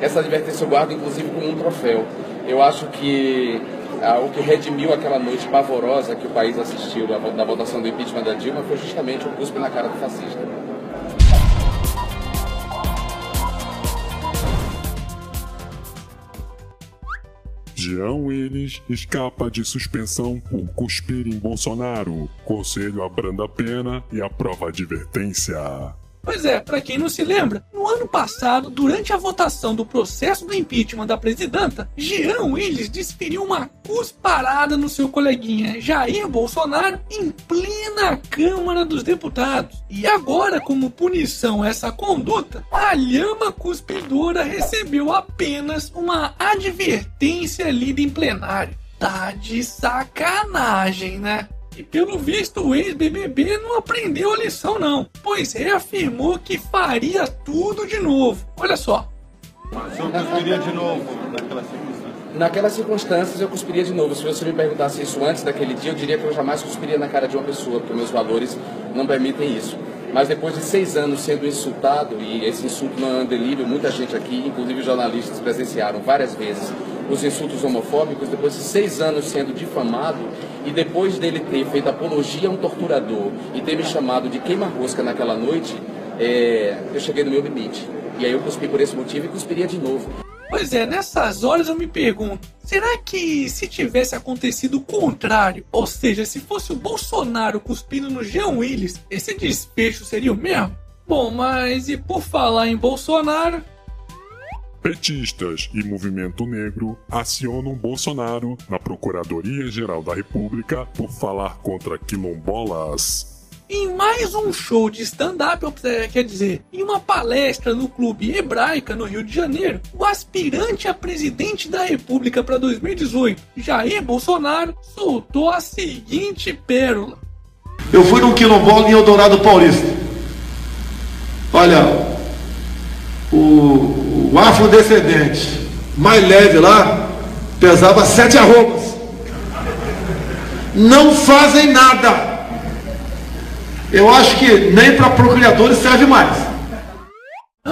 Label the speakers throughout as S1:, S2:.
S1: essa advertência eu guardo inclusive como um troféu. Eu acho que ah, o que redimiu aquela noite pavorosa que o país assistiu da, votação do impeachment da Dilma foi justamente o cuspe na cara do fascista.
S2: Jean Willis escapa de suspensão por cuspir em Bolsonaro. Conselho abranda a pena e aprova a advertência.
S3: Pois é, para quem não se lembra, no ano passado, durante a votação do processo do impeachment da presidenta, Jean Willis desferiu uma cusparada no seu coleguinha Jair Bolsonaro em plena Câmara dos Deputados. E agora, como punição a essa conduta, a lhama cuspidora recebeu apenas uma advertência lida em plenário. Tá de sacanagem, né? E pelo visto o ex-BBB não aprendeu a lição não, pois reafirmou que faria tudo de novo. Olha só.
S4: Mas eu cuspiria de novo naquela circunstância.
S1: Naquelas circunstâncias eu cuspiria de novo. Se você me perguntasse isso antes daquele dia, eu diria que eu jamais cuspiria na cara de uma pessoa, porque meus valores não permitem isso. Mas depois de seis anos sendo insultado, e esse insulto não é um delírio, muita gente aqui, inclusive jornalistas, presenciaram várias vezes os insultos homofóbicos, depois de seis anos sendo difamado, e depois dele ter feito apologia a um torturador e ter me chamado de queima-rosca naquela noite, é, eu cheguei no meu limite. E aí eu cuspi por esse motivo e cuspiria de novo.
S3: Pois é, nessas horas eu me pergunto, será que se tivesse acontecido o contrário, ou seja, se fosse o Bolsonaro cuspindo no Jean Willis, esse desfecho seria o mesmo? Bom, mas e por falar em Bolsonaro,
S2: Petistas e movimento negro acionam Bolsonaro na Procuradoria-Geral da República por falar contra quilombolas.
S3: em mais um show de stand-up, é, quer dizer, em uma palestra no Clube Hebraica no Rio de Janeiro, o aspirante a presidente da República para 2018, Jair Bolsonaro, soltou a seguinte pérola.
S5: Eu fui num quilombola em Eldorado Paulista. Olha, o, o afrodescendente mais leve lá pesava sete arrobas. Não fazem nada. Eu acho que nem para procriadores serve mais.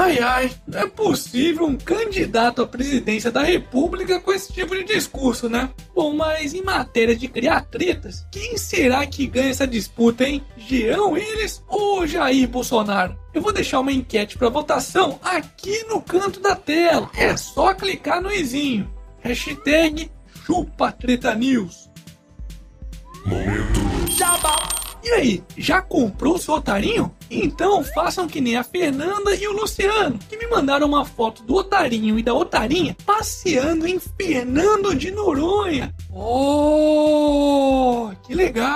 S3: Ai ai, não é possível um candidato à presidência da República com esse tipo de discurso, né? Bom, mas em matéria de criar tretas, quem será que ganha essa disputa, hein? Jean Willis ou Jair Bolsonaro? Eu vou deixar uma enquete para votação aqui no canto da tela. É só clicar no izinho. Hashtag Chupa Treta News.
S2: Momento
S3: E aí, já comprou seu otarinho? Então façam que nem a Fernanda e o Luciano, que me mandaram uma foto do otarinho e da otarinha passeando em Fernando de Noronha. Oh, que legal!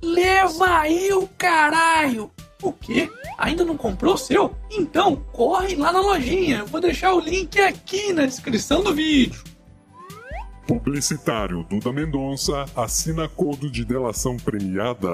S3: Leva aí o caralho! O quê? Ainda não comprou o seu? Então corre lá na lojinha. Eu vou deixar o link aqui na descrição do vídeo.
S2: Publicitário Duda Mendonça assina acordo de delação premiada.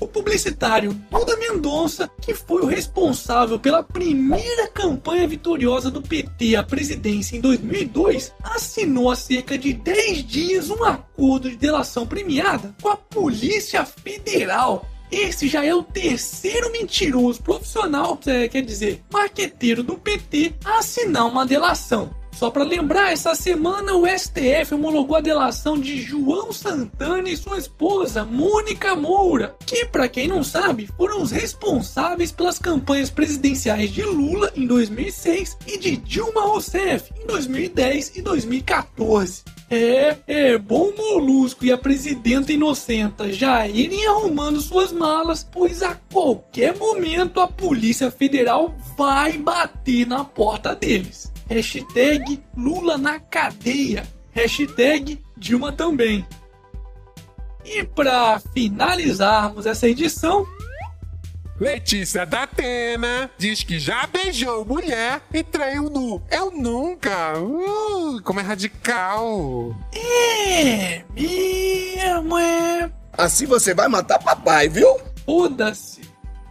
S3: O publicitário Duda Mendonça, que foi o responsável pela primeira campanha vitoriosa do PT à presidência em 2002, assinou há cerca de 10 dias um acordo de delação premiada com a Polícia Federal. Esse já é o terceiro mentiroso profissional, é, quer dizer, marqueteiro do PT, a assinar uma delação. Só para lembrar, essa semana o STF homologou a delação de João Santana e sua esposa, Mônica Moura, que, para quem não sabe, foram os responsáveis pelas campanhas presidenciais de Lula em 2006 e de Dilma Rousseff em 2010 e 2014. É, é bom Molusco e a presidenta inocenta já irem arrumando suas malas, pois a qualquer momento a Polícia Federal vai bater na porta deles. Hashtag Lula na cadeia. Hashtag Dilma também. E para finalizarmos essa edição,
S6: Letícia da Atena diz que já beijou mulher e traiu nu. Eu nunca. Uh, como é radical.
S3: é mesmo, é.
S7: Assim você vai matar papai, viu?
S3: Foda-se.